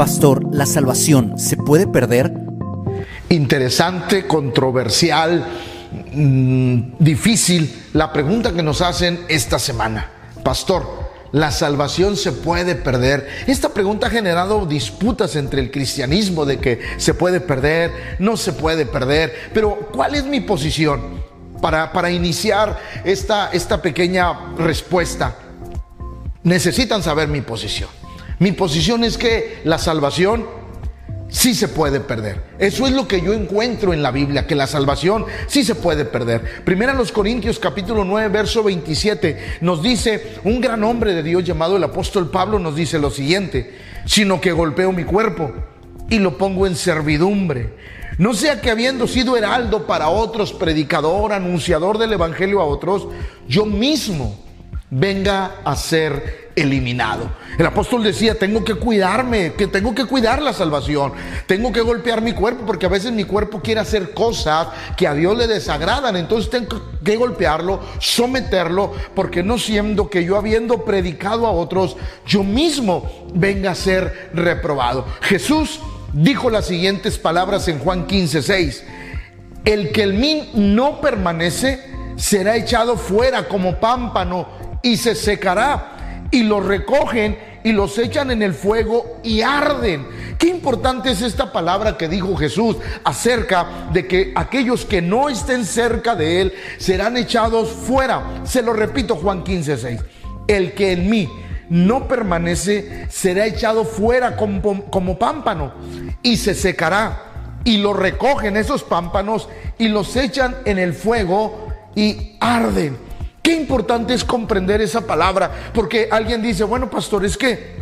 Pastor, ¿la salvación se puede perder? Interesante, controversial, mmm, difícil la pregunta que nos hacen esta semana. Pastor, ¿la salvación se puede perder? Esta pregunta ha generado disputas entre el cristianismo de que se puede perder, no se puede perder, pero ¿cuál es mi posición? Para, para iniciar esta, esta pequeña respuesta, necesitan saber mi posición. Mi posición es que la salvación sí se puede perder. Eso es lo que yo encuentro en la Biblia, que la salvación sí se puede perder. Primera los Corintios capítulo 9, verso 27 nos dice, un gran hombre de Dios llamado el apóstol Pablo nos dice lo siguiente, sino que golpeo mi cuerpo y lo pongo en servidumbre. No sea que habiendo sido heraldo para otros, predicador, anunciador del Evangelio a otros, yo mismo venga a ser eliminado. El apóstol decía, tengo que cuidarme, que tengo que cuidar la salvación, tengo que golpear mi cuerpo, porque a veces mi cuerpo quiere hacer cosas que a Dios le desagradan, entonces tengo que golpearlo, someterlo, porque no siendo que yo habiendo predicado a otros, yo mismo venga a ser reprobado. Jesús dijo las siguientes palabras en Juan 15, 6. El que el mí no permanece será echado fuera como pámpano y se secará. Y los recogen y los echan en el fuego y arden. Qué importante es esta palabra que dijo Jesús acerca de que aquellos que no estén cerca de Él serán echados fuera. Se lo repito Juan 15, 6. El que en mí no permanece será echado fuera como, pámpano y se secará. Y lo recogen esos pámpanos y los echan en el fuego y arden. Qué importante es comprender esa palabra, porque alguien dice, bueno, pastor, es que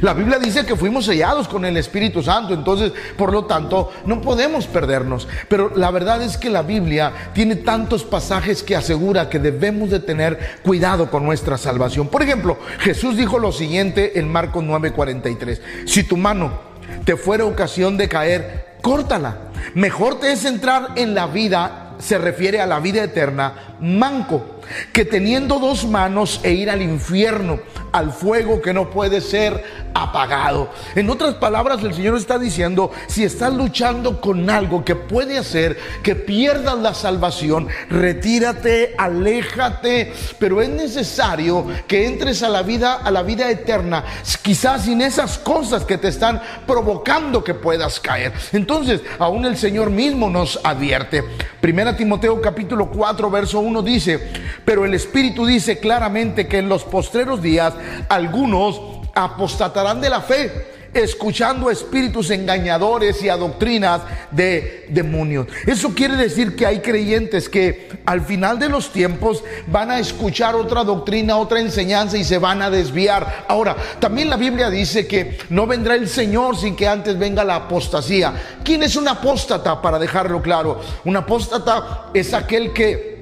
la Biblia dice que fuimos sellados con el Espíritu Santo, entonces, por lo tanto, no podemos perdernos. Pero la verdad es que la Biblia tiene tantos pasajes que asegura que debemos de tener cuidado con nuestra salvación. Por ejemplo, Jesús dijo lo siguiente en Marcos 9:43, si tu mano te fuera ocasión de caer, córtala. Mejor te es entrar en la vida se refiere a la vida eterna, manco, que teniendo dos manos e ir al infierno, al fuego que no puede ser apagado. En otras palabras, el Señor está diciendo, si estás luchando con algo que puede hacer que pierdas la salvación, retírate, aléjate, pero es necesario que entres a la vida a la vida eterna, quizás sin esas cosas que te están provocando que puedas caer. Entonces, aún el Señor mismo nos advierte. Primera Timoteo capítulo 4 verso 1 dice, pero el Espíritu dice claramente que en los postreros días algunos apostatarán de la fe escuchando a espíritus engañadores y a doctrinas de demonios. Eso quiere decir que hay creyentes que al final de los tiempos van a escuchar otra doctrina, otra enseñanza y se van a desviar. Ahora, también la Biblia dice que no vendrá el Señor sin que antes venga la apostasía. ¿Quién es un apóstata? Para dejarlo claro, un apóstata es aquel que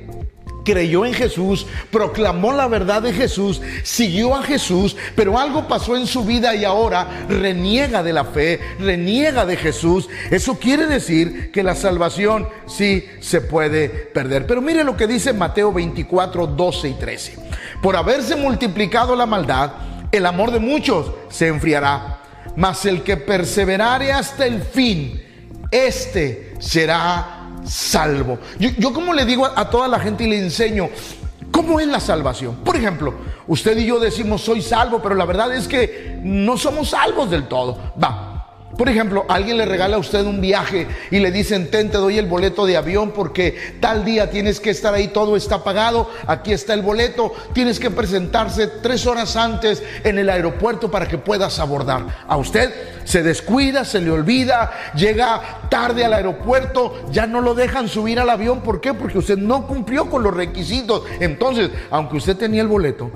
creyó en Jesús, proclamó la verdad de Jesús, siguió a Jesús, pero algo pasó en su vida y ahora reniega de la fe, reniega de Jesús. Eso quiere decir que la salvación sí se puede perder. Pero mire lo que dice Mateo 24, 12 y 13. Por haberse multiplicado la maldad, el amor de muchos se enfriará, mas el que perseverare hasta el fin, este será salvo. Yo, como le digo a, toda la gente y le enseño, ¿cómo es la salvación? Por ejemplo, usted y yo decimos soy salvo, pero la verdad es que no somos salvos del todo. Va, por ejemplo, alguien le regala a usted un viaje y le dicen, ten, te doy el boleto de avión porque tal día tienes que estar ahí, todo está pagado, aquí está el boleto, tienes que presentarse tres horas antes en el aeropuerto para que puedas abordar. A usted se descuida, se le olvida, llega tarde al aeropuerto, ya no lo dejan subir al avión. ¿Por qué? Porque usted no cumplió con los requisitos. Entonces, aunque usted tenía el boleto,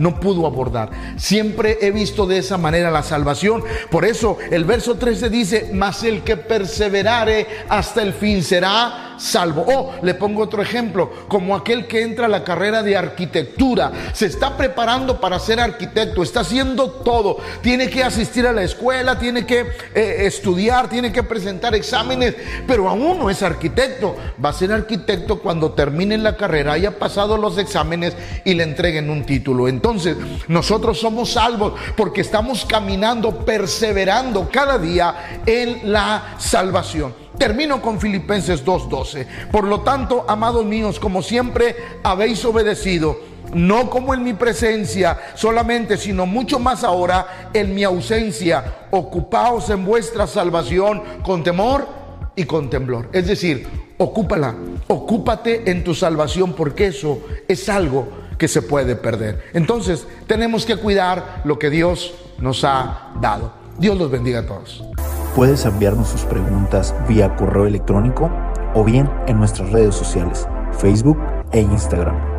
no pudo abordar. Siempre he visto de esa manera la salvación. Por eso el verso 13 dice, mas el que perseverare hasta el fin será salvo. O le pongo otro ejemplo, como aquel que entra a la carrera de arquitectura, se está preparando para ser arquitecto, está haciendo todo, tiene que asistir a la escuela, tiene que eh, estudiar, tiene que presentar exámenes, pero aún no es arquitecto. Va a ser arquitecto cuando termine la carrera, haya pasado los exámenes y le entreguen un título. Entonces, nosotros somos salvos porque estamos caminando, perseverando cada día en la salvación. Termino con Filipenses 2.12. Por lo tanto, amados míos, como siempre habéis obedecido, no como en mi presencia solamente, sino mucho más ahora en mi ausencia, ocupaos en vuestra salvación con temor y con temblor. Es decir, ocúpala, ocúpate en tu salvación porque eso es algo que se puede perder. Entonces, tenemos que cuidar lo que Dios nos ha dado. Dios los bendiga a todos. Puedes enviarnos sus preguntas vía correo electrónico o bien en nuestras redes sociales, Facebook e Instagram